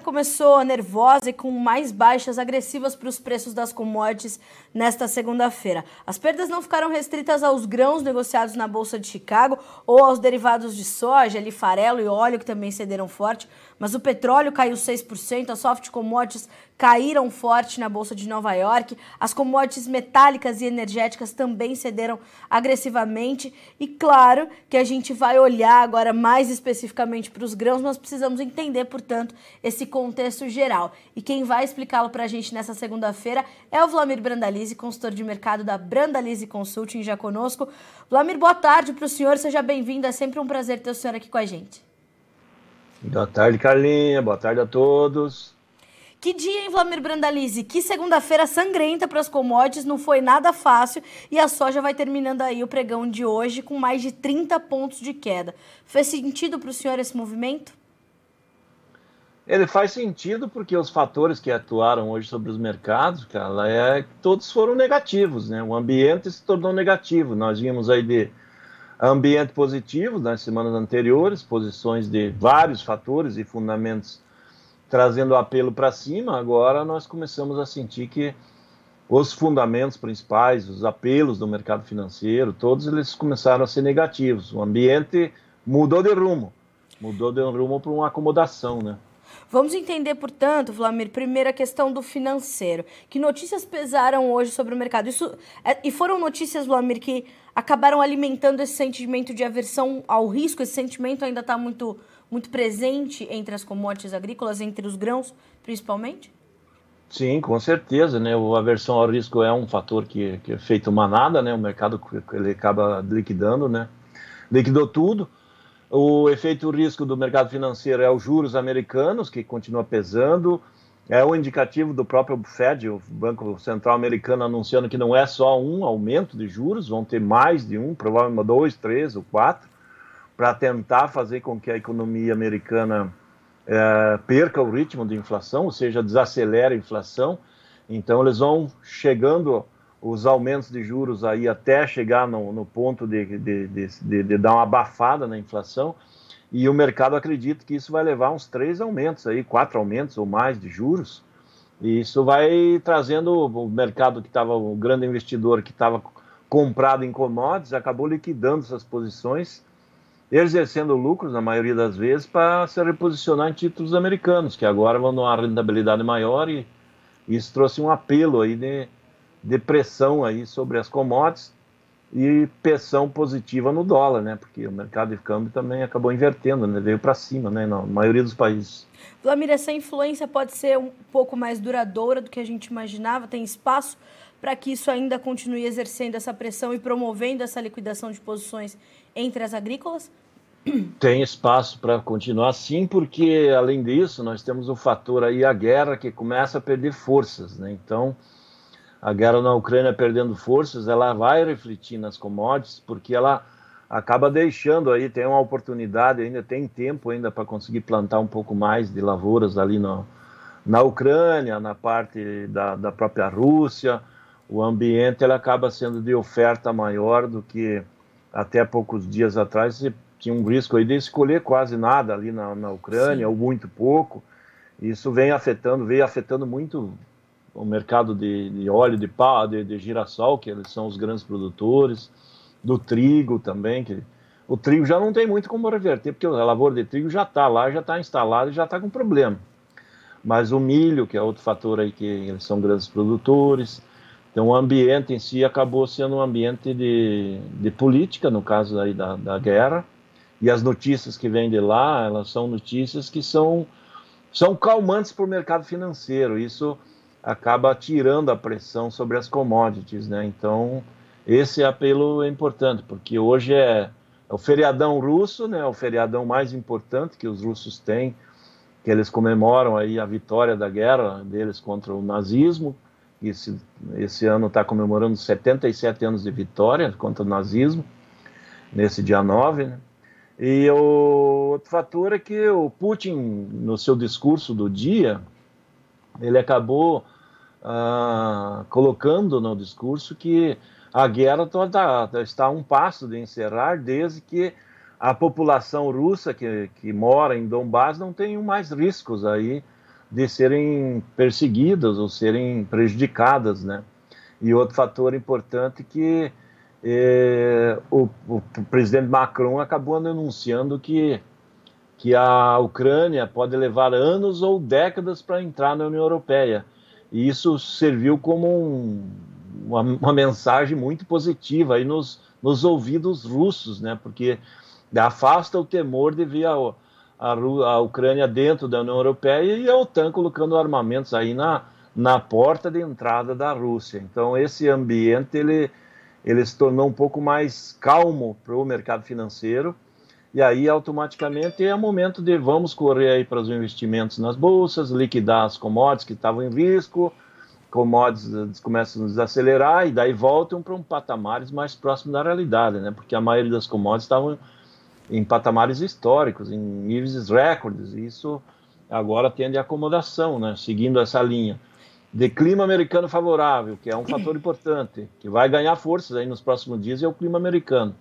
começou nervosa e com mais baixas agressivas para os preços das commodities nesta segunda-feira. As perdas não ficaram restritas aos grãos negociados na Bolsa de Chicago ou aos derivados de soja, ali farelo e óleo, que também cederam forte, mas o petróleo caiu 6%, as soft commodities caíram forte na Bolsa de Nova York, as commodities metálicas e energéticas também cederam agressivamente. E claro que a gente vai olhar agora mais especificamente para os grãos, nós precisamos entender, portanto, esse contexto geral. E quem vai explicá-lo para a gente nessa segunda-feira é o Vlamir Brandalize, consultor de mercado da Brandalize Consulting, já conosco. Vlamir, boa tarde para o senhor, seja bem-vindo, é sempre um prazer ter o senhor aqui com a gente. Boa tarde, Carlinha, boa tarde a todos. Que dia, hein, Vlamir Brandalize? Que segunda-feira sangrenta para as commodities, não foi nada fácil e a soja vai terminando aí o pregão de hoje com mais de 30 pontos de queda. Fez sentido para o senhor esse movimento? Ele faz sentido porque os fatores que atuaram hoje sobre os mercados, cara, é, todos foram negativos, né? O ambiente se tornou negativo. Nós vimos aí de ambiente positivo nas semanas anteriores, posições de vários fatores e fundamentos trazendo apelo para cima, agora nós começamos a sentir que os fundamentos principais, os apelos do mercado financeiro, todos eles começaram a ser negativos. O ambiente mudou de rumo, mudou de rumo para uma acomodação, né? Vamos entender, portanto, Vlamir, primeiro a questão do financeiro. Que notícias pesaram hoje sobre o mercado? Isso é, e foram notícias, Vlamir, que acabaram alimentando esse sentimento de aversão ao risco. Esse sentimento ainda está muito muito presente entre as commodities agrícolas, entre os grãos, principalmente? Sim, com certeza, né? A aversão ao risco é um fator que, que é feito manada, né? O mercado ele acaba liquidando, né? Liquidou tudo. O efeito risco do mercado financeiro é os juros americanos, que continua pesando. É o indicativo do próprio Fed, o Banco Central Americano, anunciando que não é só um aumento de juros, vão ter mais de um, provavelmente dois, três ou quatro para tentar fazer com que a economia americana é, perca o ritmo de inflação, ou seja, desacelere a inflação. Então, eles vão chegando os aumentos de juros aí até chegar no, no ponto de, de, de, de, dar uma abafada na inflação. E o mercado acredita que isso vai levar uns três aumentos aí, quatro aumentos ou mais de juros. E isso vai trazendo o mercado que estava, o grande investidor que estava comprado em commodities, acabou liquidando essas posições exercendo lucros, na maioria das vezes, para se reposicionar em títulos americanos, que agora vão dar uma rentabilidade maior e isso trouxe um apelo aí de, de pressão aí sobre as commodities e pressão positiva no dólar, né? Porque o mercado de câmbio também acabou invertendo, né? Veio para cima, né? Na maioria dos países. Vladimir, essa influência pode ser um pouco mais duradoura do que a gente imaginava? Tem espaço para que isso ainda continue exercendo essa pressão e promovendo essa liquidação de posições entre as agrícolas? Tem espaço para continuar sim, porque além disso nós temos o fator aí a guerra que começa a perder forças, né? Então a guerra na Ucrânia perdendo forças, ela vai refletir nas commodities, porque ela acaba deixando aí, tem uma oportunidade ainda, tem tempo ainda para conseguir plantar um pouco mais de lavouras ali no, na Ucrânia, na parte da, da própria Rússia, o ambiente ele acaba sendo de oferta maior do que até poucos dias atrás você tinha um risco aí de escolher quase nada ali na, na Ucrânia, Sim. ou muito pouco. Isso vem afetando, veio afetando muito o mercado de, de óleo de pá, de, de, girassol, que eles são os grandes produtores, do trigo também, que o trigo já não tem muito como reverter, porque a lavoura de trigo já está lá, já está instalado e já está com problema. Mas o milho, que é outro fator aí que eles são grandes produtores, então, o ambiente em si acabou sendo um ambiente de, de política, no caso aí da, da guerra, e as notícias que vêm de lá, elas são notícias que são, são calmantes para o mercado financeiro. Isso acaba tirando a pressão sobre as commodities, né? Então, esse apelo é importante, porque hoje é, é o feriadão russo, né? O feriadão mais importante que os russos têm, que eles comemoram aí a vitória da guerra deles contra o nazismo, esse, esse ano está comemorando 77 anos de vitória contra o nazismo, nesse dia 9. Né? E o outro fator é que o Putin, no seu discurso do dia, ele acabou ah, colocando no discurso que a guerra toda está a um passo de encerrar, desde que a população russa que, que mora em Donbass não tenha mais riscos aí de serem perseguidas ou serem prejudicadas, né? E outro fator importante que o, o, presidente Macron acabou anunciando que, que a Ucrânia pode levar anos ou décadas para entrar na União Europeia. E isso serviu como um, uma, uma, mensagem muito positiva aí nos, nos ouvidos russos, né? Porque afasta o temor de ver a, a, a Ucrânia dentro da União Europeia e a OTAN colocando armamentos aí na, na porta de entrada da Rússia. Então esse ambiente ele, ele se tornou um pouco mais calmo para o mercado financeiro e aí automaticamente é momento de vamos correr aí para os investimentos nas bolsas, liquidar as commodities que estavam em risco, commodities começam a desacelerar e daí voltam para um patamares mais próximo da realidade, né? Porque a maioria das commodities estavam em patamares históricos, em níveis recordes, e isso agora tende a acomodação, né? Seguindo essa linha de clima americano favorável, que é um fator importante, que vai ganhar forças aí nos próximos dias, é o clima americano.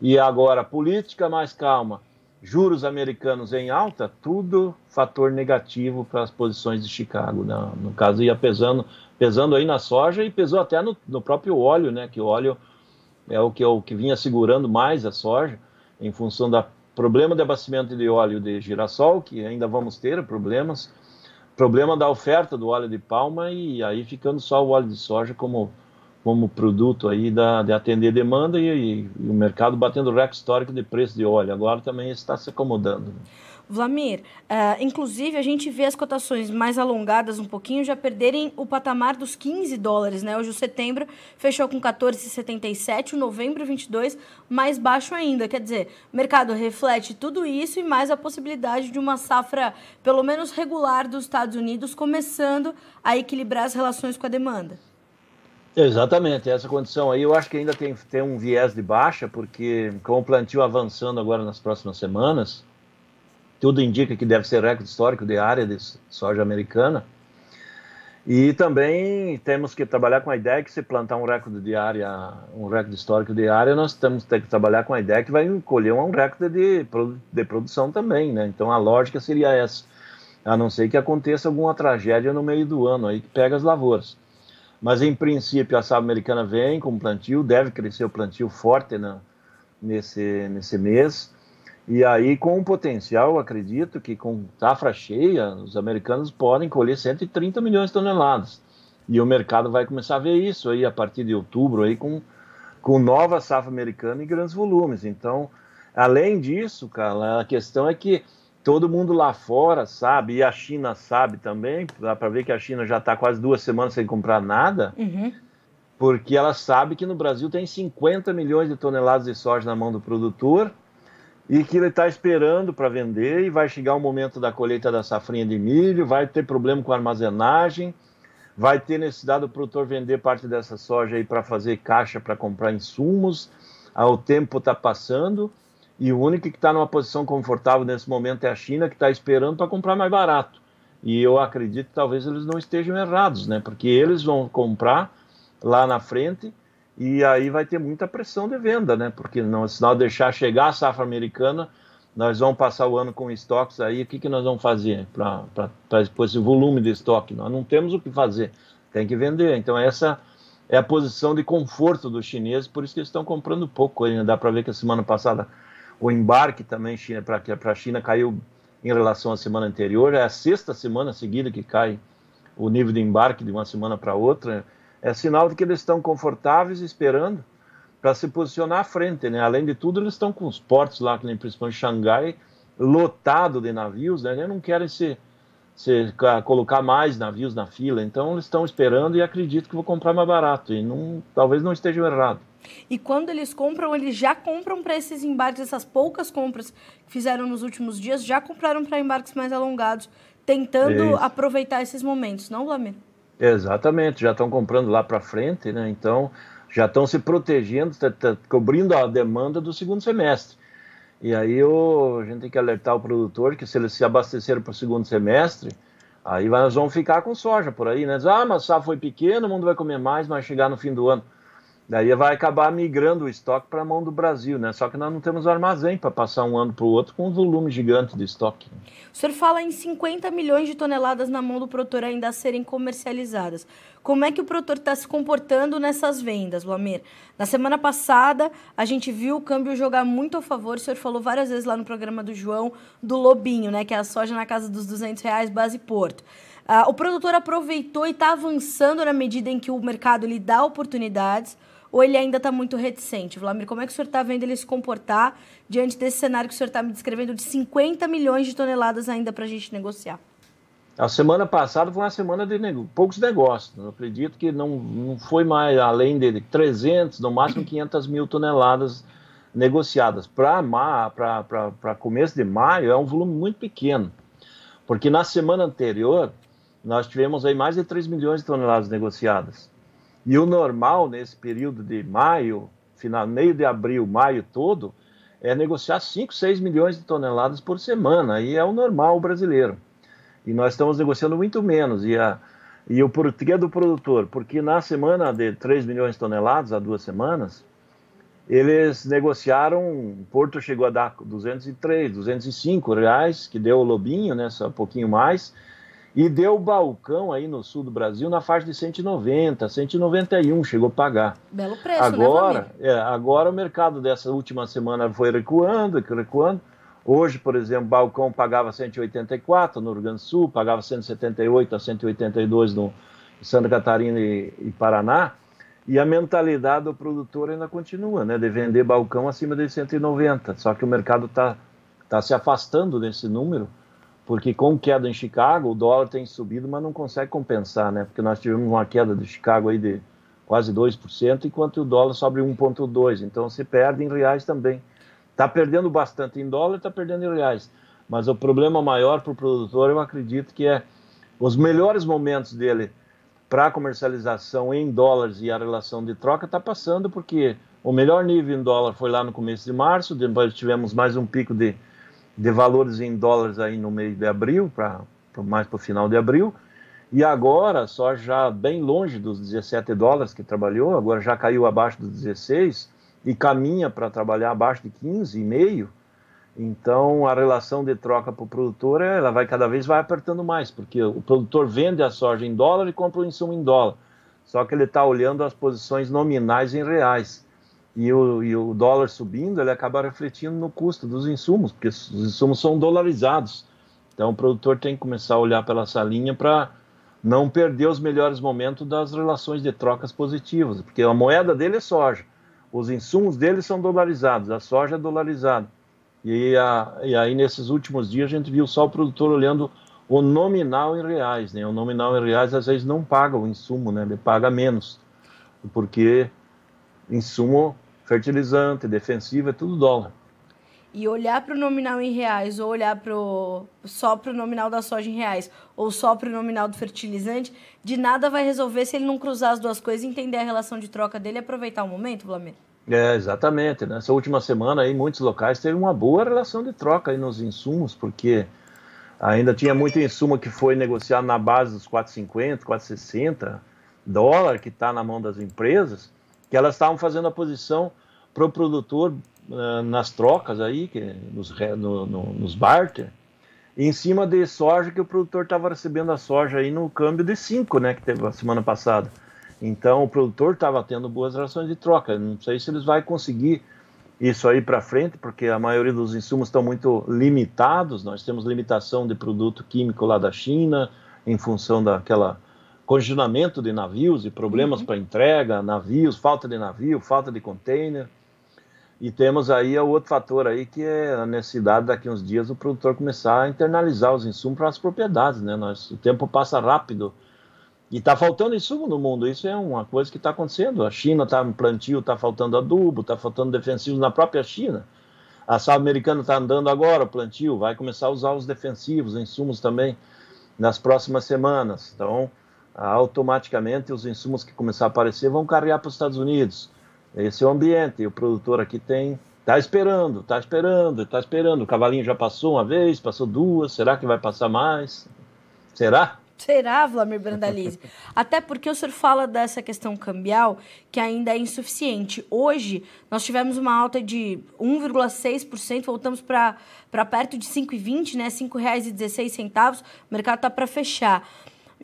E agora, política mais calma, juros americanos em alta, tudo fator negativo para as posições de Chicago. Né? No caso, ia pesando, pesando aí na soja e pesou até no, no próprio óleo, né? que o óleo é o que, é o que vinha segurando mais a soja, em função do problema de abastecimento de óleo de girassol, que ainda vamos ter problemas, problema da oferta do óleo de palma e aí ficando só o óleo de soja como, como produto aí da, de atender demanda e, e, o mercado batendo recorde histórico de preço de óleo. Agora também está se acomodando. Vlamir, uh, inclusive a gente vê as cotações mais alongadas um pouquinho já perderem o patamar dos 15 dólares, né? Hoje o setembro fechou com 14,77, o novembro 22 mais baixo ainda. Quer dizer, o mercado reflete tudo isso e mais a possibilidade de uma safra pelo menos regular dos Estados Unidos começando a equilibrar as relações com a demanda. Exatamente, essa condição aí eu acho que ainda tem, tem um viés de baixa, porque com o plantio avançando agora nas próximas semanas, tudo indica que deve ser recorde histórico de área de soja americana. E também temos que trabalhar com a ideia que se plantar um recorde de área, um recorde histórico de área, nós temos que trabalhar com a ideia que vai colher um recorde de, de produção também, né? Então a lógica seria essa, a não ser que aconteça alguma tragédia no meio do ano aí que pega as lavouras. Mas em princípio a safra americana vem com plantio, deve crescer o plantio forte na, nesse, nesse mês. E aí, com o potencial, acredito que com safra cheia, os americanos podem colher 130 milhões de toneladas. E o mercado vai começar a ver isso aí a partir de outubro, aí com, com nova safra americana em grandes volumes. Então, além disso, cara, a questão é que todo mundo lá fora sabe, e a China sabe também, dá para ver que a China já está quase duas semanas sem comprar nada, uhum. porque ela sabe que no Brasil tem 50 milhões de toneladas de soja na mão do produtor e que ele está esperando para vender e vai chegar o momento da colheita da safrinha de milho, vai ter problema com armazenagem, vai ter necessidade do produtor vender parte dessa soja aí para fazer caixa para comprar insumos, ah, o tempo está passando e o único que está numa posição confortável nesse momento é a China, que está esperando para comprar mais barato. E eu acredito que talvez eles não estejam errados, né? Porque eles vão comprar lá na frente e aí vai ter muita pressão de venda, né? Porque não, se nós deixar chegar a safra americana, nós vamos passar o ano com estoques aí, o que, que nós vamos fazer para esse volume de estoque? Nós não temos o que fazer, tem que vender. Então essa é a posição de conforto dos chineses, por isso que eles estão comprando pouco ainda. Dá para ver que a semana passada o embarque também para a China caiu em relação à semana anterior, é a sexta semana seguida que cai o nível de embarque de uma semana para outra é sinal de que eles estão confortáveis esperando para se posicionar à frente, né? Além de tudo, eles estão com os portos lá, que nem principalmente Xangai, lotado de navios, né? Eles não querem se, se colocar mais navios na fila, então eles estão esperando e acredito que vou comprar mais barato e não, talvez não estejam errados. E quando eles compram, eles já compram para esses embarques, essas poucas compras que fizeram nos últimos dias, já compraram para embarques mais alongados, tentando aproveitar esses momentos, não, Vlamir? Exatamente, já estão comprando lá para frente, né? Então já estão se protegendo, tá, tá, cobrindo a demanda do segundo semestre. E aí o, a gente tem que alertar o produtor que se eles se abasteceram para o segundo semestre, aí nós vamos ficar com soja por aí, né? Diz, ah, mas safra foi pequena, o mundo vai comer mais, mas chegar no fim do ano. Daí vai acabar migrando o estoque para a mão do Brasil, né? Só que nós não temos armazém para passar um ano para o outro com um volume gigante de estoque. O senhor fala em 50 milhões de toneladas na mão do produtor ainda a serem comercializadas. Como é que o produtor está se comportando nessas vendas, Luamir? Na semana passada, a gente viu o câmbio jogar muito a favor. O senhor falou várias vezes lá no programa do João do Lobinho, né? Que é a soja na casa dos 200 reais, base Porto. Uh, o produtor aproveitou e está avançando na medida em que o mercado lhe dá oportunidades ou ele ainda está muito reticente? Vladimir, como é que o senhor está vendo ele se comportar diante desse cenário que o senhor está me descrevendo de 50 milhões de toneladas ainda para a gente negociar? A semana passada foi uma semana de nego... poucos negócios. Eu acredito que não, não foi mais além de 300, no máximo 500 mil toneladas negociadas. Para começo de maio é um volume muito pequeno, porque na semana anterior nós tivemos aí mais de 3 milhões de toneladas negociadas. E o normal nesse período de maio, final, meio de abril, maio todo, é negociar 5, 6 milhões de toneladas por semana. E é o normal brasileiro. E nós estamos negociando muito menos. E, a, e o porquê do produtor? Porque na semana de 3 milhões de toneladas, há duas semanas, eles negociaram, Porto chegou a dar 203, 205 reais, que deu o Lobinho, né, só um pouquinho mais, e deu balcão aí no sul do Brasil na faixa de 190, 191, chegou a pagar. Belo preço, né, agora, né, é, agora o mercado dessa última semana foi recuando, recuando. Hoje, por exemplo, balcão pagava 184 no Rio Grande do Sul, pagava 178 a 182 no Santa Catarina e, e Paraná. E a mentalidade do produtor ainda continua, né, de vender balcão acima de 190. Só que o mercado está tá se afastando desse número porque com queda em Chicago, o dólar tem subido, mas não consegue compensar, né? Porque nós tivemos uma queda de Chicago aí de quase 2%, enquanto o dólar sobe 1,2%. Então se perde em reais também. Está perdendo bastante em dólar, está perdendo em reais. Mas o problema maior para o produtor, eu acredito que é os melhores momentos dele para comercialização em dólares e a relação de troca está passando, porque o melhor nível em dólar foi lá no começo de março, depois tivemos mais um pico de de valores em dólares aí no mês de abril, para mais para o final de abril, e agora, só já bem longe dos 17 dólares que trabalhou, agora já caiu abaixo dos 16 e caminha para trabalhar abaixo de 15,5. Então, a relação de troca para o produtor, ela vai cada vez vai apertando mais, porque o produtor vende a soja em dólar e compra o insumo em dólar. Só que ele está olhando as posições nominais em reais e o, e o dólar subindo, ele acaba refletindo no custo dos insumos, porque os insumos são dolarizados. Então o produtor tem que começar a olhar pela essa linha para não perder os melhores momentos das relações de trocas positivas, porque a moeda dele é soja, os insumos dele são dolarizados, a soja é dolarizada. E, a, e aí nesses últimos dias a gente viu só o produtor olhando o nominal em reais, né? O nominal em reais às vezes não paga o insumo, né? Ele paga menos, porque insumo fertilizante, defensivo, é tudo dólar. E olhar para o nominal em reais, ou olhar pro, só para o nominal da soja em reais, ou só para o nominal do fertilizante, de nada vai resolver se ele não cruzar as duas coisas, entender a relação de troca dele e aproveitar o momento, Vlamir. É, exatamente. Nessa última semana, aí, muitos locais teve uma boa relação de troca aí nos insumos, porque ainda tinha muito insumo que foi negociado na base dos 4,50, 4,60 dólar, que está na mão das empresas, que elas estavam fazendo a posição para o produtor uh, nas trocas aí, que, nos, no, no, nos barter, em cima de soja que o produtor estava recebendo a soja aí no câmbio de 5, né, que teve a semana passada. Então o produtor estava tendo boas relações de troca. Não sei se eles vão conseguir isso aí para frente, porque a maioria dos insumos estão muito limitados. Nós temos limitação de produto químico lá da China, em função daquela congestionamento de navios e problemas uhum. para entrega, navios, falta de navio, falta de container. E temos aí o outro fator aí que é a necessidade daqui uns dias o produtor começar a internalizar os insumos para as propriedades, né? Nós, o tempo passa rápido e está faltando insumo no mundo. Isso é uma coisa que está acontecendo. A China está no plantio, está faltando adubo, está faltando defensivos na própria China. A sal americana está andando agora o plantio, vai começar a usar os defensivos, insumos também nas próximas semanas. Então, automaticamente os insumos que começar a aparecer vão carregar para os Estados Unidos. Esse é o ambiente. E o produtor aqui tem. Está esperando, está esperando, está esperando. O cavalinho já passou uma vez, passou duas. Será que vai passar mais? Será? Será, Vladimir Brandalize? Até porque o senhor fala dessa questão cambial que ainda é insuficiente. Hoje, nós tivemos uma alta de 1,6%, voltamos para perto de 5,20, né? R$ 5,16. O mercado está para fechar.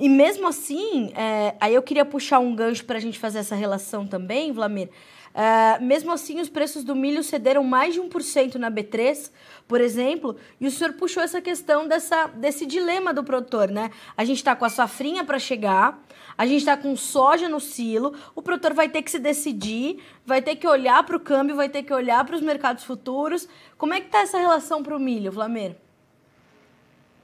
E mesmo assim, é, aí eu queria puxar um gancho para a gente fazer essa relação também, Vladimir. É, mesmo assim, os preços do milho cederam mais de 1% na B3, por exemplo, e o senhor puxou essa questão dessa, desse dilema do produtor, né? A gente está com a safrinha para chegar, a gente está com soja no silo, o produtor vai ter que se decidir, vai ter que olhar para o câmbio, vai ter que olhar para os mercados futuros. Como é que está essa relação para o milho, Flameiro?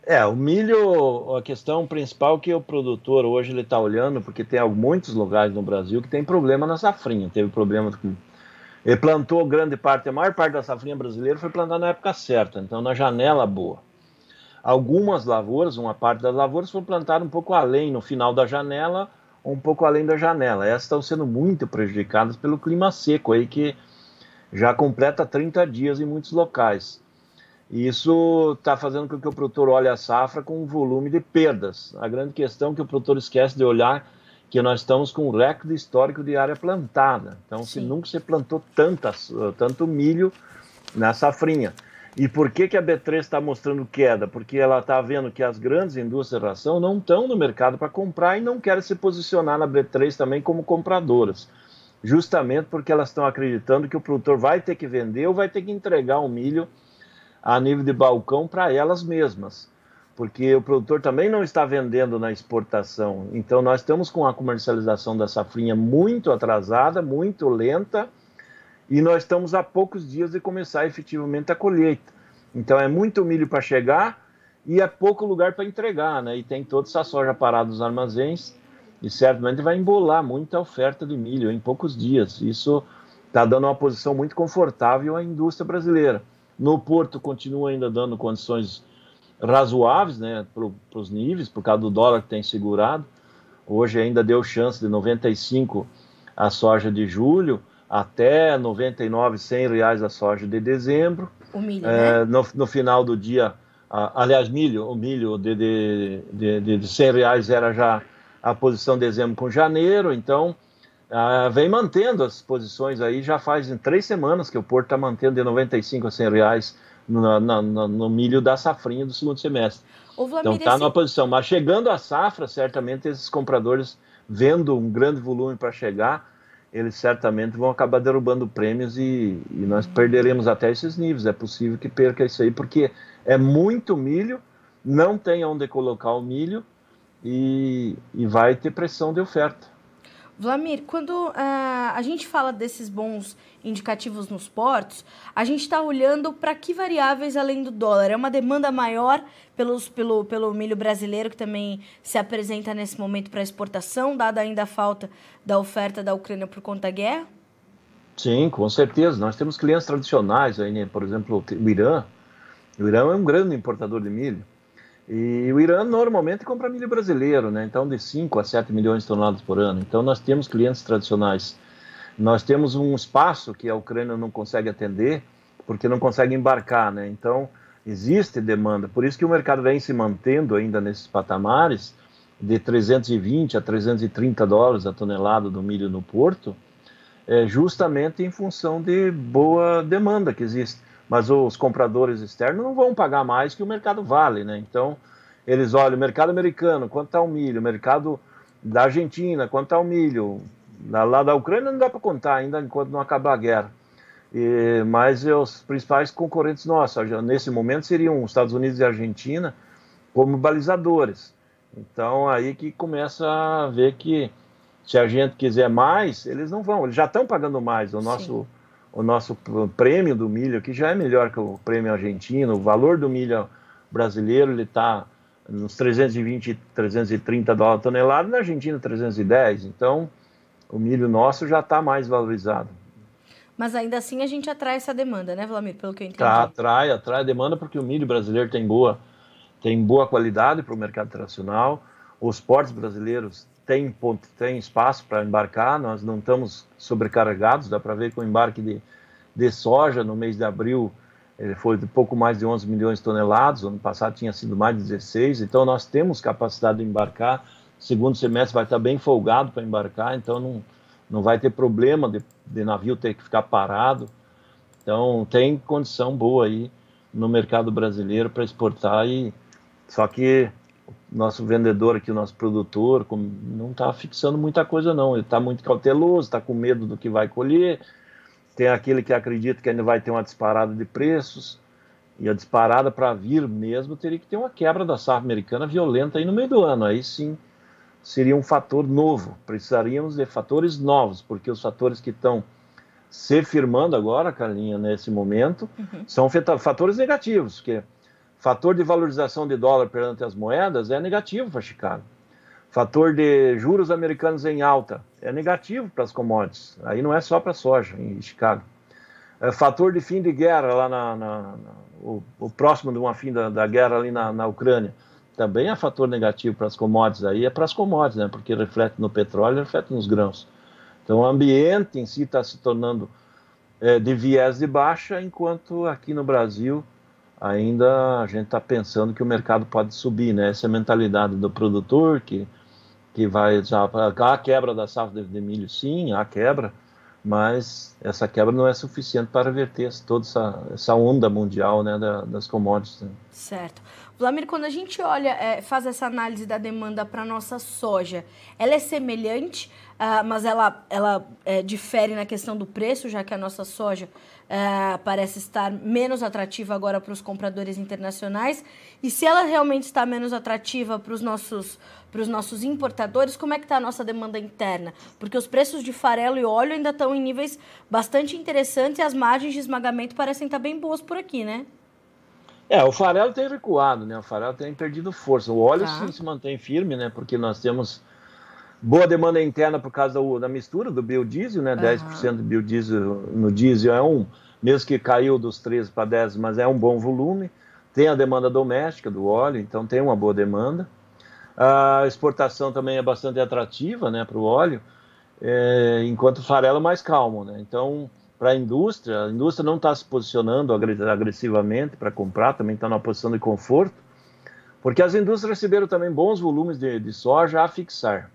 É, o milho, a questão principal que o produtor hoje ele está olhando, porque tem muitos lugares no Brasil que tem problema na safrinha. Teve problema com. Ele plantou grande parte, a maior parte da safrinha brasileira foi plantada na época certa, então na janela boa. Algumas lavouras, uma parte das lavouras, foram plantadas um pouco além, no final da janela, ou um pouco além da janela. Essas estão sendo muito prejudicadas pelo clima seco aí, que já completa 30 dias em muitos locais. E isso está fazendo com que o produtor olhe a safra com um volume de perdas. A grande questão é que o produtor esquece de olhar que nós estamos com um recorde histórico de área plantada. Então, se nunca se plantou tanto milho na safrinha. E por que, que a B3 está mostrando queda? Porque ela está vendo que as grandes indústrias de ração não estão no mercado para comprar e não querem se posicionar na B3 também como compradoras. Justamente porque elas estão acreditando que o produtor vai ter que vender ou vai ter que entregar o milho a nível de balcão para elas mesmas, porque o produtor também não está vendendo na exportação. Então, nós estamos com a comercialização da safrinha muito atrasada, muito lenta, e nós estamos a poucos dias de começar efetivamente a colheita. Então, é muito milho para chegar e é pouco lugar para entregar, né? E tem toda essa soja parada nos armazéns e certamente vai embolar muita oferta de milho em poucos dias. Isso está dando uma posição muito confortável à indústria brasileira. No Porto continua ainda dando condições razoáveis né, para os níveis, por causa do dólar que tem segurado. Hoje ainda deu chance de 95 a soja de julho, até 99, 100 reais a soja de dezembro. O milho, é, né? no, no, final do dia, aliás, milho, o milho de, de, de, de 100 reais era já a posição de dezembro com janeiro, então ah, vem mantendo as posições aí, já faz em três semanas que o Porto está mantendo de 95 a 100 reais no, no, no, no milho da safrinha do segundo semestre. então está esse... numa posição, mas chegando a safra, certamente esses compradores, vendo um grande volume para chegar, eles certamente vão acabar derrubando prêmios e, e nós perderemos até esses níveis. É possível que perca isso aí, porque é muito milho, não tem onde colocar o milho e, e vai ter pressão de oferta. Vlamir, quando uh, a gente fala desses bons indicativos nos portos, a gente está olhando para que variáveis além do dólar? É uma demanda maior pelos, pelo, pelo milho brasileiro, que também se apresenta nesse momento para exportação, dada ainda a falta da oferta da Ucrânia por conta da guerra? Sim, com certeza. Nós temos clientes tradicionais aí, né? por exemplo, o Irã. O Irã é um grande importador de milho. E o Irã normalmente compra milho brasileiro, né? Então, de 5 a 7 milhões de toneladas por ano. Então, nós temos clientes tradicionais. Nós temos um espaço que a Ucrânia não consegue atender, porque não consegue embarcar, né? Então, existe demanda. Por isso que o mercado vem se mantendo ainda nesses patamares de 320 a 330 dólares a tonelada do milho no porto, é justamente em função de boa demanda que existe mas os compradores externos não vão pagar mais que o mercado vale, né? Então, eles olham o mercado americano, quanto está o milho, o mercado da Argentina, quanto está o milho, lá da Ucrânia não dá para contar ainda enquanto não acabar a guerra. E, mas os principais concorrentes nossos, nesse momento, seriam os Estados Unidos e a Argentina como balizadores. Então, aí que começa a ver que se a gente quiser mais, eles não vão, eles já estão pagando mais. O nosso o nosso prêmio do milho aqui já é melhor que o prêmio argentino. O valor do milho brasileiro ele está nos 320, 330 dólares tonelada, na Argentina 310. Então, o milho nosso já está mais valorizado. Mas ainda assim a gente atrai essa demanda, né, Vladimir? Pelo que eu entendi. Tá, atrai, atrai a demanda porque o milho brasileiro tem boa, tem boa qualidade para o mercado internacional. Os portos brasileiros tem, tem espaço para embarcar, nós não estamos sobrecarregados, dá para ver que o embarque de, de soja no mês de abril ele foi de pouco mais de 11 milhões de toneladas, ano passado tinha sido mais de 16, então nós temos capacidade de embarcar, segundo semestre vai estar bem folgado para embarcar, então não, não vai ter problema de, de navio ter que ficar parado, então tem condição boa aí no mercado brasileiro para exportar e só que nosso vendedor aqui, o nosso produtor, não está fixando muita coisa não, ele está muito cauteloso, está com medo do que vai colher, tem aquele que acredita que ainda vai ter uma disparada de preços, e a disparada para vir mesmo teria que ter uma quebra da safra americana violenta aí no meio do ano. Aí sim seria um fator novo. Precisaríamos de fatores novos, porque os fatores que estão se firmando agora, Carlinha, nesse momento, uhum. são fatores negativos, porque fator de valorização de dólar perante as moedas é negativo para Chicago. Fator de juros americanos em alta é negativo para as commodities. Aí não é só para a soja em Chicago. É fator de fim de guerra lá na, na, na o, o, próximo de uma fim da, da guerra ali na, na, Ucrânia também é fator negativo para as commodities. Aí é para as commodities, né? Porque reflete no petróleo, reflete nos grãos. Então o ambiente em si está se tornando é, de viés de baixa, enquanto aqui no Brasil ainda a gente está pensando que o mercado pode subir, né? Essa é mentalidade do produtor que que vai já a quebra da safra de, milho, sim, há quebra, mas essa quebra não é suficiente para reverter toda essa, essa onda mundial né, da, das commodities. Né? Certo. Vladimir, quando a gente olha, é, faz essa análise da demanda para nossa soja, ela é semelhante, uh, mas ela, ela é, difere na questão do preço, já que a nossa soja uh, parece estar menos atrativa agora para os compradores internacionais. E se ela realmente está menos atrativa para os nossos para os nossos importadores, como é que está a nossa demanda interna? Porque os preços de farelo e óleo ainda estão em níveis bastante interessantes e as margens de esmagamento parecem estar bem boas por aqui, né? É, o farelo tem recuado, né? O farelo tem perdido força. O óleo tá. sim se mantém firme, né? Porque nós temos boa demanda interna por causa da mistura do biodiesel, né? Uhum. 10% de biodiesel no diesel é um, mesmo que caiu dos 13 para 10, mas é um bom volume. Tem a demanda doméstica do óleo, então tem uma boa demanda. A exportação também é bastante atrativa né, para o óleo, é, enquanto o farelo é mais calmo. Né? Então, para a indústria, a indústria não está se posicionando agressivamente para comprar, também está numa posição de conforto, porque as indústrias receberam também bons volumes de, de soja a fixar.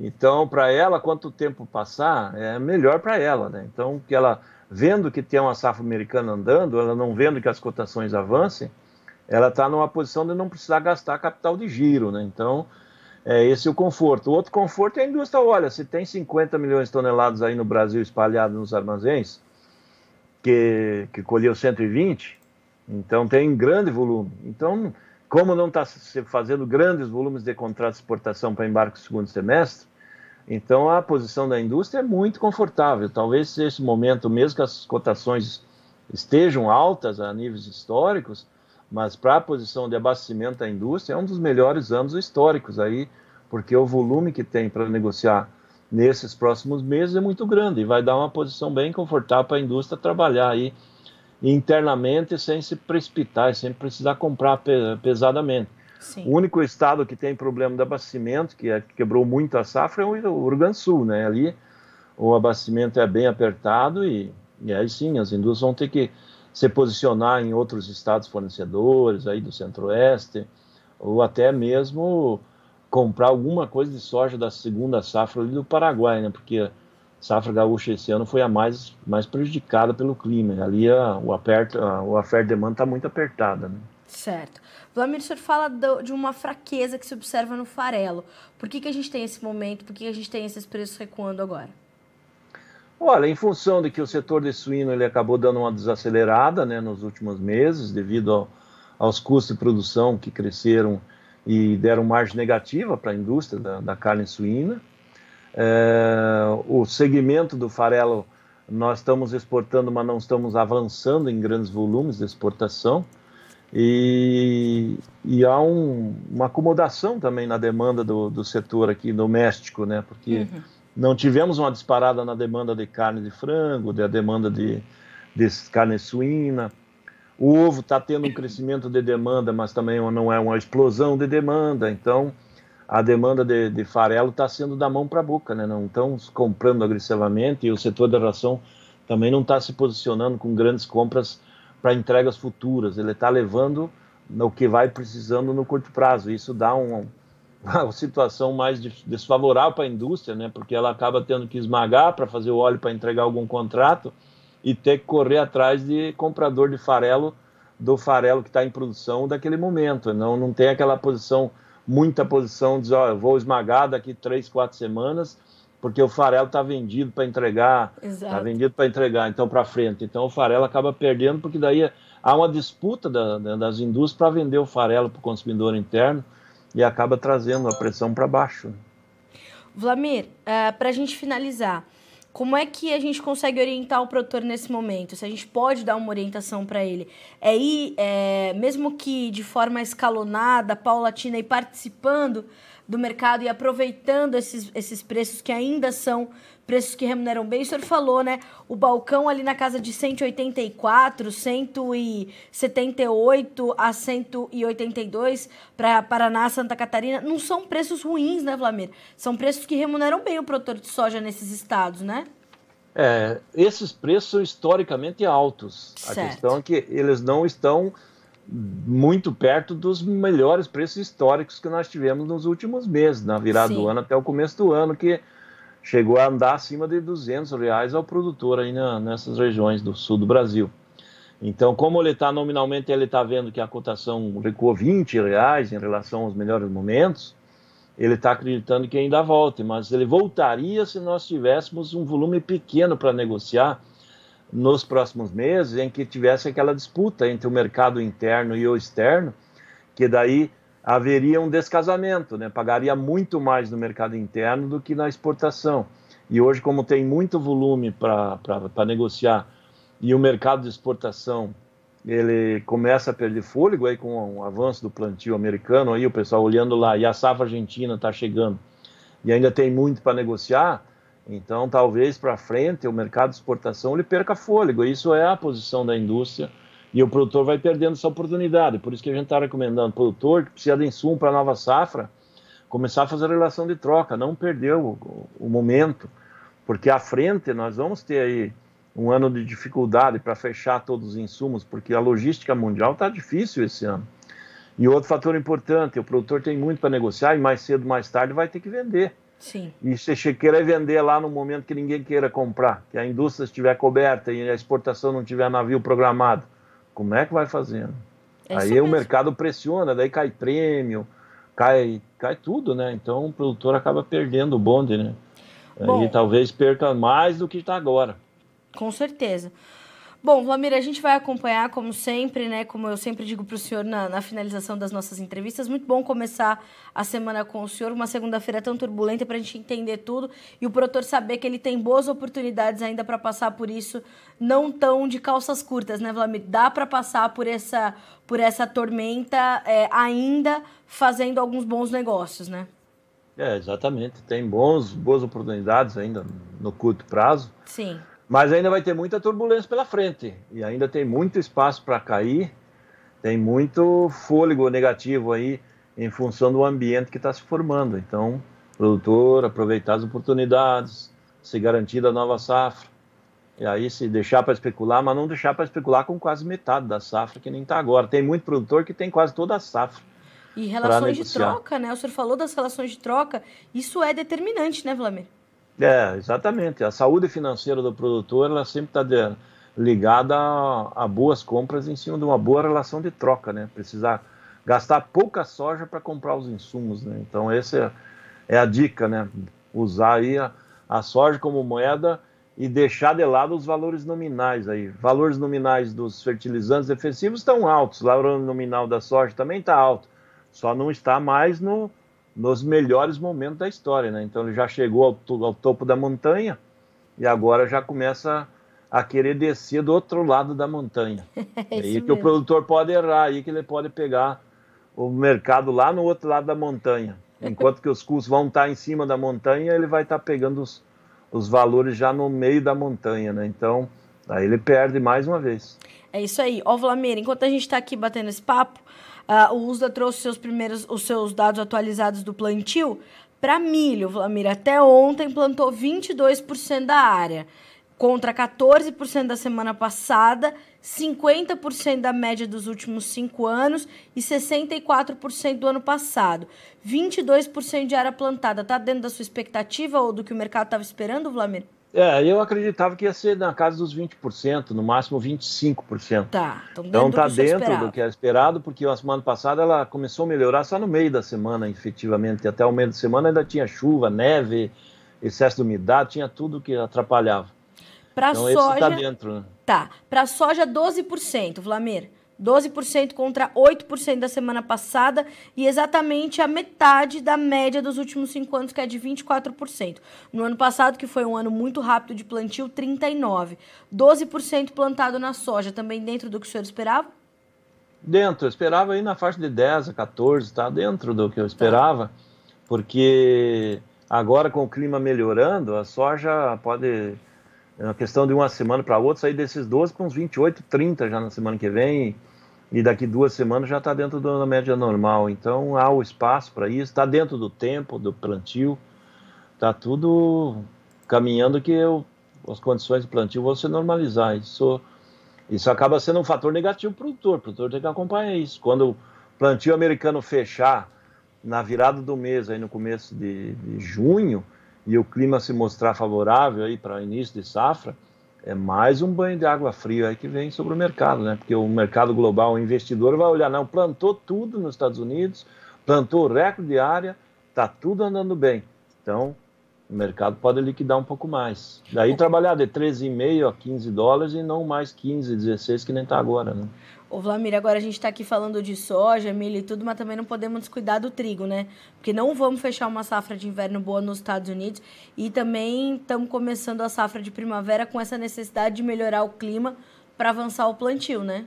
Então, para ela, quanto tempo passar, é melhor para ela. Né? Então, que ela vendo que tem uma safra americana andando, ela não vendo que as cotações avancem, ela está numa posição de não precisar gastar capital de giro, né? Então, é esse o conforto. O outro conforto é a indústria. Olha, se tem 50 milhões de toneladas aí no Brasil espalhados nos armazéns, que, que colheu 120, então tem grande volume. Então, como não está se fazendo grandes volumes de contratos de exportação para embarque no segundo semestre, então a posição da indústria é muito confortável. Talvez nesse momento, mesmo que as cotações estejam altas a níveis históricos, mas para a posição de abastecimento da indústria é um dos melhores anos históricos aí, porque o volume que tem para negociar nesses próximos meses é muito grande e vai dar uma posição bem confortável para a indústria trabalhar aí internamente sem se precipitar, sem precisar comprar pesadamente. Sim. O único estado que tem problema de abastecimento, que é, quebrou muito a safra, é o Rio Grande do Sul, né? Ali o abastecimento é bem apertado e, e aí sim, as indústrias vão ter que se posicionar em outros estados fornecedores aí do Centro-Oeste, ou até mesmo comprar alguma coisa de soja da segunda safra do Paraguai, né? Porque a safra gaúcha esse ano foi a mais, mais prejudicada pelo clima. Ali a, o, aperto, a, o oferta demanda está muito apertada, né? Certo. Vladimir, o senhor fala de uma fraqueza que se observa no farelo. Por que, que a gente tem esse momento? Por que, que a gente tem esses preços recuando agora? Olha, em função de que o setor de suíno ele acabou dando uma desacelerada né, nos últimos meses, devido ao, aos custos de produção que cresceram e deram margem negativa para a indústria da, da carne suína. É, o segmento do farelo nós estamos exportando, mas não estamos avançando em grandes volumes de exportação. E, e há um, uma acomodação também na demanda do, do setor aqui doméstico, né? Porque uhum não tivemos uma disparada na demanda de carne de frango, da de demanda de, de carne suína. O ovo está tendo um crescimento de demanda, mas também não é uma explosão de demanda. Então, a demanda de, de farelo está sendo da mão para a boca, né? não estão comprando agressivamente e o setor da ração também não está se posicionando com grandes compras para entregas futuras, ele está levando o que vai precisando no curto prazo. Isso dá um, uma situação mais desfavorável para a indústria, né? porque ela acaba tendo que esmagar para fazer o óleo para entregar algum contrato e ter que correr atrás de comprador de farelo do farelo que está em produção daquele momento. Não, não tem aquela posição, muita posição, de ó, eu vou esmagar daqui três, quatro semanas, porque o farelo está vendido para entregar, está vendido para entregar, então para frente. Então o farelo acaba perdendo, porque daí há uma disputa da, das indústrias para vender o farelo para o consumidor interno e acaba trazendo a pressão para baixo. Vlamir, uh, eh, para a gente finalizar, como é que a gente consegue orientar o produtor nesse momento? Se a gente pode dar uma orientação para ele? É ir, é, mesmo que de forma escalonada, paulatina e participando do mercado e aproveitando esses, esses preços que ainda são preços que remuneram bem. O senhor falou, né? O balcão ali na casa de 184, 178 a 182 para Paraná, Santa Catarina. Não são preços ruins, né, Vlamir? São preços que remuneram bem o produtor de soja nesses estados, né? É, esses preços são historicamente altos. Certo. A questão é que eles não estão muito perto dos melhores preços históricos que nós tivemos nos últimos meses, na virada Sim. do ano até o começo do ano, que chegou a andar acima de 200 reais ao produtor aí na, nessas regiões do sul do Brasil. Então, como ele está nominalmente, ele está vendo que a cotação recuou 20 reais em relação aos melhores momentos, ele está acreditando que ainda volte, mas ele voltaria se nós tivéssemos um volume pequeno para negociar nos próximos meses, em que tivesse aquela disputa entre o mercado interno e o externo, que daí haveria um descasamento, né? pagaria muito mais no mercado interno do que na exportação. E hoje, como tem muito volume para negociar e o mercado de exportação ele começa a perder fôlego aí com o avanço do plantio americano, aí o pessoal olhando lá, e a safra argentina está chegando, e ainda tem muito para negociar, então talvez para frente o mercado de exportação ele perca fôlego, isso é a posição da indústria, e o produtor vai perdendo essa oportunidade. Por isso que a gente está recomendando ao produtor que precisa de insumo para a nova safra, começar a fazer a relação de troca, não perder o, o momento, porque à frente nós vamos ter aí um ano de dificuldade para fechar todos os insumos, porque a logística mundial está difícil esse ano. E outro fator importante, o produtor tem muito para negociar e mais cedo, mais tarde vai ter que vender. Sim. E se você querer vender lá no momento que ninguém queira comprar, que a indústria estiver coberta e a exportação não tiver navio programado, como é que vai fazendo? É Aí o mercado pressiona, daí cai prêmio, cai, cai tudo, né? Então o produtor acaba perdendo o bonde, né? Bom, Aí talvez perca mais do que está agora. Com certeza. Bom, Vlamir, a gente vai acompanhar, como sempre, né? Como eu sempre digo para o senhor na, na, finalização das nossas entrevistas. Muito bom começar a semana com o senhor, uma segunda-feira tão turbulenta para a gente entender tudo e o produtor saber que ele tem boas oportunidades ainda para passar por isso, não tão de calças curtas, né, Vlamir? Dá para passar por essa, por essa tormenta é, ainda fazendo alguns bons negócios, né? É, exatamente. Tem bons, boas oportunidades ainda no curto prazo. Sim. Mas ainda vai ter muita turbulência pela frente e ainda tem muito espaço para cair, tem muito fôlego negativo aí em função do ambiente que está se formando. Então, produtor, aproveitar as oportunidades, se garantir da nova safra. E aí se deixar para especular, mas não deixar para especular com quase metade da safra, que nem está agora. Tem muito produtor que tem quase toda a safra. E relações de troca, né? O senhor falou das relações de troca. Isso é determinante, né, Vladimir? É, exatamente. A saúde financeira do produtor ela sempre está ligada a, a, boas compras em cima de uma boa relação de troca, né? Precisar gastar pouca soja para comprar os insumos, né? Então essa é, é, a dica, né? Usar aí a, a soja como moeda e deixar de lado os valores nominais aí. Valores nominais dos fertilizantes defensivos estão altos, o valor nominal da soja também está alto, só não está mais no, nos melhores momentos da história, né? Então ele já chegou ao, ao topo da montanha e agora já começa a querer descer do outro lado da montanha. é aí que o produtor pode errar, aí que ele pode pegar o mercado lá no outro lado da montanha. Enquanto que os custos vão estar em cima da montanha, ele vai estar pegando os, os valores já no meio da montanha, né? Então, aí ele perde mais uma vez. É isso aí. Ó, Vlamir, enquanto a gente está aqui batendo esse papo, Uh, o USDA trouxe seus primeiros, os seus dados atualizados do plantio para milho, Vlamir. Até ontem plantou 22% da área. contra 14% da semana passada, 50% da média dos últimos cinco anos e 64% do ano passado. 22% de área plantada. Está dentro da sua expectativa ou do que o mercado estava esperando, Vlamir? É, eu acreditava que ia ser na casa dos 20%, no máximo 25%. Tá, então, então tá dentro do que é esperado, porque a semana passada ela começou a melhorar só no meio da semana, efetivamente. Até o meio da semana ainda tinha chuva, neve, excesso de umidade, tinha tudo que atrapalhava. Para então, soja. Tá dentro, né? Tá. Para soja, 12%, Vlamir. 12% contra 8% da semana passada e exatamente a metade da média dos últimos cinco anos, que é de 24%. No ano passado, que foi um ano muito rápido de plantio, 39%. 12% plantado na soja, também dentro do que o senhor esperava? Dentro, eu esperava aí na faixa de 10 a 14, tá dentro do que eu esperava, porque agora com o clima melhorando, a soja pode é uma questão de uma semana para outra, sair desses 12 para uns 28, 30 já na semana que vem. E daqui duas semanas já está dentro da média normal. Então há o espaço para isso, está dentro do tempo, do plantio. Está tudo caminhando que eu, as condições de plantio vão se normalizar. Isso, isso acaba sendo um fator negativo para o produtor. O produtor tem que acompanhar isso. Quando o plantio americano fechar na virada do mês, aí no começo de, de junho, e o clima se mostrar favorável aí para início de safra, é mais um banho de água fria aí que vem sobre o mercado, né? Porque o mercado global, o investidor vai olhar, não, plantou tudo nos Estados Unidos, plantou recorde de área, tá tudo andando bem. Então, o mercado pode liquidar um pouco mais. Daí trabalhar de 13,5 a 15 dólares e não mais 15, 16 que nem está agora, né? Ô, Vlamir, agora a gente está aqui falando de soja, milho e tudo, mas também não podemos descuidar do trigo, né? Porque não vamos fechar uma safra de inverno boa nos Estados Unidos e também estamos começando a safra de primavera com essa necessidade de melhorar o clima para avançar o plantio, né?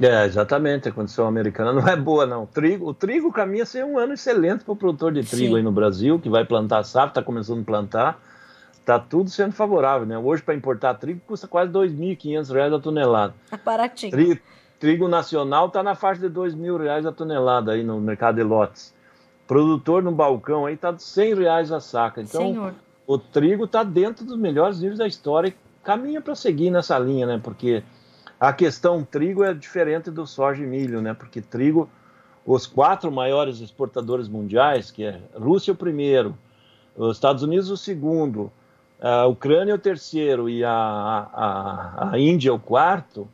É, exatamente. A condição americana não é boa, não. O trigo, o trigo caminha ser um ano excelente para o produtor de trigo Sim. aí no Brasil, que vai plantar safra, está começando a plantar. Está tudo sendo favorável, né? Hoje, para importar trigo, custa quase R$ 2.500 a tonelada. É baratinho. Trigo, Trigo nacional está na faixa de dois mil reais a tonelada aí no mercado de lotes. Produtor no balcão aí está de 100 reais a saca. Então, Senhor. o trigo está dentro dos melhores níveis da história e caminha para seguir nessa linha, né? Porque a questão trigo é diferente do soja e milho, né? Porque trigo, os quatro maiores exportadores mundiais, que é Rússia o primeiro, os Estados Unidos o segundo, a Ucrânia o terceiro e a, a, a Índia o quarto,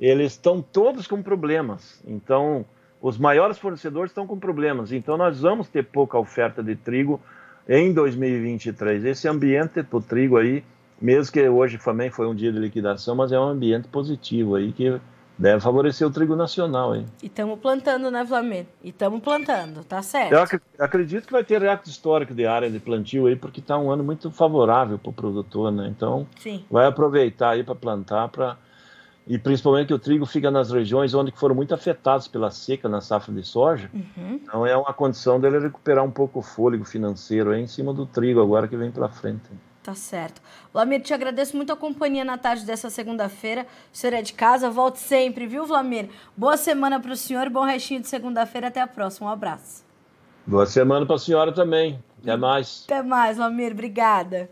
eles estão todos com problemas. Então, os maiores fornecedores estão com problemas. Então, nós vamos ter pouca oferta de trigo em 2023. Esse ambiente para o trigo aí, mesmo que hoje também foi um dia de liquidação, mas é um ambiente positivo aí que deve favorecer o trigo nacional aí. E estamos plantando, né, Flamengo? E estamos plantando, tá certo. Eu acredito que vai ter recorde histórico de área de plantio aí, porque está um ano muito favorável para o produtor, né? Então, Sim. vai aproveitar aí para plantar para e principalmente que o trigo fica nas regiões onde foram muito afetadas pela seca na safra de soja. Uhum. Então é uma condição dele recuperar um pouco o fôlego financeiro aí em cima do trigo agora que vem pela frente. Tá certo. Vlamir, te agradeço muito a companhia na tarde dessa segunda-feira. O senhor é de casa, volte sempre, viu, Vlamir? Boa semana para o senhor, bom restinho de segunda-feira. Até a próxima. Um abraço. Boa semana para a senhora também. Até mais. Até mais, Vlamir. Obrigada.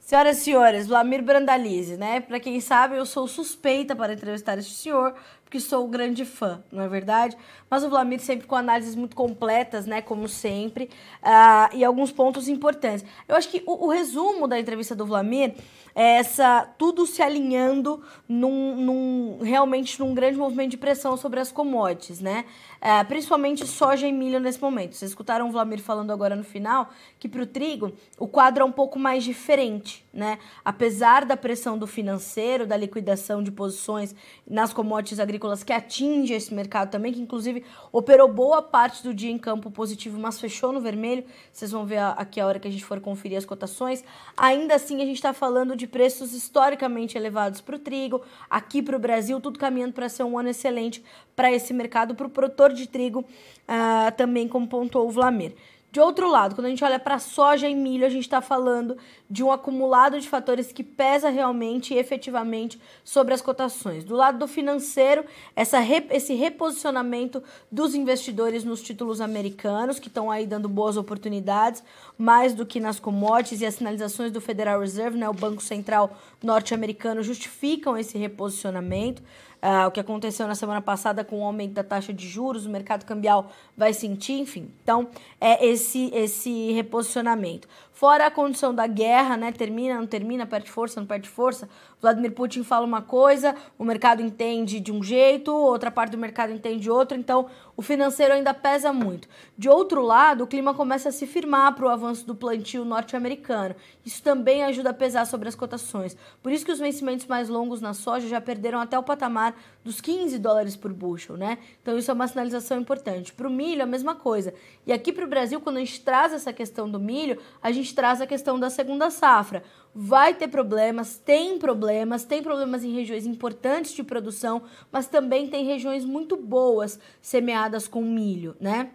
Senhoras e senhores, Vlamir Brandalize, né? Para quem sabe, eu sou suspeita para entrevistar este senhor, porque sou grande fã, não é verdade? Mas o Vlamir sempre com análises muito completas, né? Como sempre, uh, e alguns pontos importantes. Eu acho que o, o resumo da entrevista do Vlamir é essa tudo se alinhando num, num, realmente num grande movimento de pressão sobre as commodities, né? É, principalmente soja e milho nesse momento. Vocês escutaram o Vlamir falando agora no final que para o trigo o quadro é um pouco mais diferente, né? Apesar da pressão do financeiro, da liquidação de posições nas commodities agrícolas que atinge esse mercado também, que inclusive operou boa parte do dia em campo positivo, mas fechou no vermelho. Vocês vão ver aqui a hora que a gente for conferir as cotações. Ainda assim, a gente está falando de preços historicamente elevados para o trigo, aqui para o Brasil, tudo caminhando para ser um ano excelente para esse mercado, para o produtor de trigo, uh, também como pontuou o Vlamir. De outro lado, quando a gente olha para soja e milho, a gente está falando de um acumulado de fatores que pesa realmente e efetivamente sobre as cotações. Do lado do financeiro, essa, esse reposicionamento dos investidores nos títulos americanos, que estão aí dando boas oportunidades, mais do que nas commodities e as sinalizações do Federal Reserve, né, o Banco Central norte-americano, justificam esse reposicionamento. Uh, o que aconteceu na semana passada com o aumento da taxa de juros, o mercado cambial vai sentir, enfim. Então, é esse, esse reposicionamento. Fora a condição da guerra, né? Termina, não termina, perde força, não perde força. Vladimir Putin fala uma coisa, o mercado entende de um jeito, outra parte do mercado entende outro, então o financeiro ainda pesa muito. De outro lado, o clima começa a se firmar para o avanço do plantio norte-americano. Isso também ajuda a pesar sobre as cotações. Por isso que os vencimentos mais longos na soja já perderam até o patamar dos 15 dólares por bushel, né? Então isso é uma sinalização importante. Para o milho, a mesma coisa. E aqui para o Brasil, quando a gente traz essa questão do milho, a gente traz a questão da segunda safra vai ter problemas, tem problemas, tem problemas em regiões importantes de produção, mas também tem regiões muito boas semeadas com milho, né?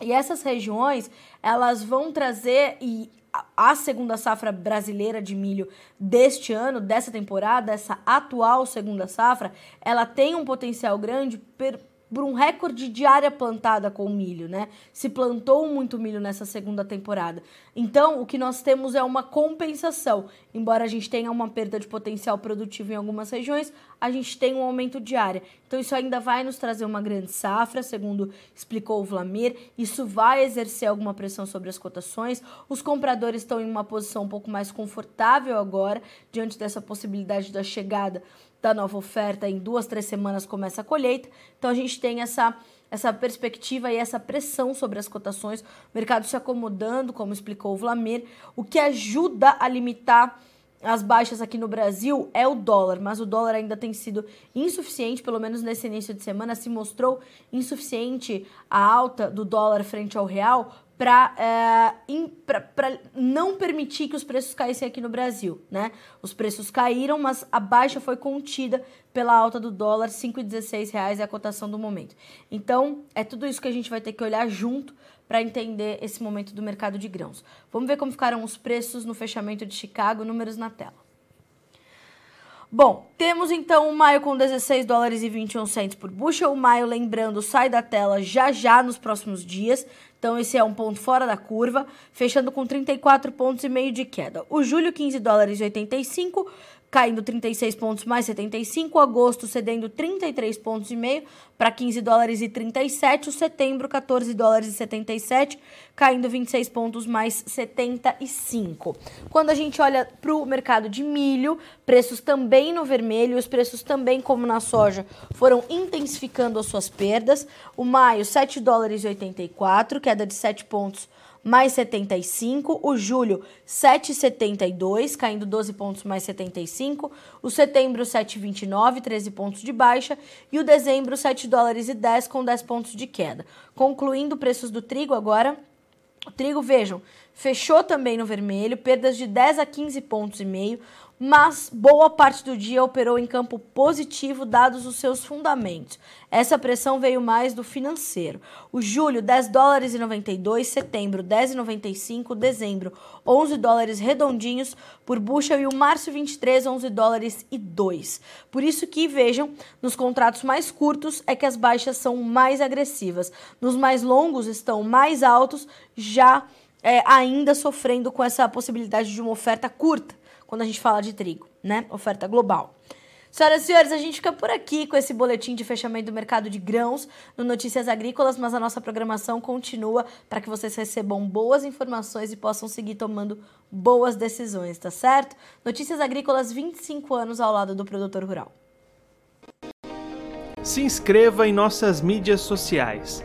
E essas regiões, elas vão trazer e a segunda safra brasileira de milho deste ano, dessa temporada, essa atual segunda safra, ela tem um potencial grande por um recorde de área plantada com milho, né? Se plantou muito milho nessa segunda temporada. Então, o que nós temos é uma compensação. Embora a gente tenha uma perda de potencial produtivo em algumas regiões, a gente tem um aumento de área. Então, isso ainda vai nos trazer uma grande safra, segundo explicou o Vlamir. Isso vai exercer alguma pressão sobre as cotações. Os compradores estão em uma posição um pouco mais confortável agora, diante dessa possibilidade da chegada da nova oferta, em duas, três semanas começa a colheita. Então a gente tem essa, essa perspectiva e essa pressão sobre as cotações, o mercado se acomodando, como explicou o Vlamir, o que ajuda a limitar as baixas aqui no Brasil é o dólar, mas o dólar ainda tem sido insuficiente, pelo menos nesse início de semana, se mostrou insuficiente a alta do dólar frente ao real para é, não permitir que os preços caíssem aqui no Brasil, né? Os preços caíram, mas a baixa foi contida pela alta do dólar, R$ 5,16 é a cotação do momento. Então, é tudo isso que a gente vai ter que olhar junto para entender esse momento do mercado de grãos. Vamos ver como ficaram os preços no fechamento de Chicago, números na tela. Bom, temos então o maio com 16 dólares e 21 centos por bushel. O maio, lembrando, sai da tela já já nos próximos dias. Então esse é um ponto fora da curva, fechando com 34 pontos e meio de queda. O julho 15 dólares e 85, caindo 36 pontos mais 75, agosto cedendo 33 pontos e meio para 15 dólares e 37, o setembro 14 dólares e 77, caindo 26 pontos mais 75. Quando a gente olha para o mercado de milho, preços também no vermelho, os preços também como na soja foram intensificando as suas perdas. O maio 7 dólares e 84, queda de 7 pontos mais 75. O julho, 7,72, caindo 12 pontos mais 75. O setembro, 7,29, 13 pontos de baixa. E o dezembro, 7 dólares e 10, com 10 pontos de queda. Concluindo preços do trigo agora. O trigo, vejam, fechou também no vermelho, perdas de 10 a 15 pontos e meio mas boa parte do dia operou em campo positivo, dados os seus fundamentos. Essa pressão veio mais do financeiro. O julho, 10 dólares e 92, setembro, 10,95, dezembro, 11 dólares redondinhos por bushel e o março 23, 11 dólares e 2. Por isso que, vejam, nos contratos mais curtos é que as baixas são mais agressivas. Nos mais longos estão mais altos, já é, ainda sofrendo com essa possibilidade de uma oferta curta quando a gente fala de trigo, né? Oferta global. Senhoras e senhores, a gente fica por aqui com esse boletim de fechamento do mercado de grãos no Notícias Agrícolas, mas a nossa programação continua para que vocês recebam boas informações e possam seguir tomando boas decisões, tá certo? Notícias Agrícolas, 25 anos ao lado do produtor rural. Se inscreva em nossas mídias sociais.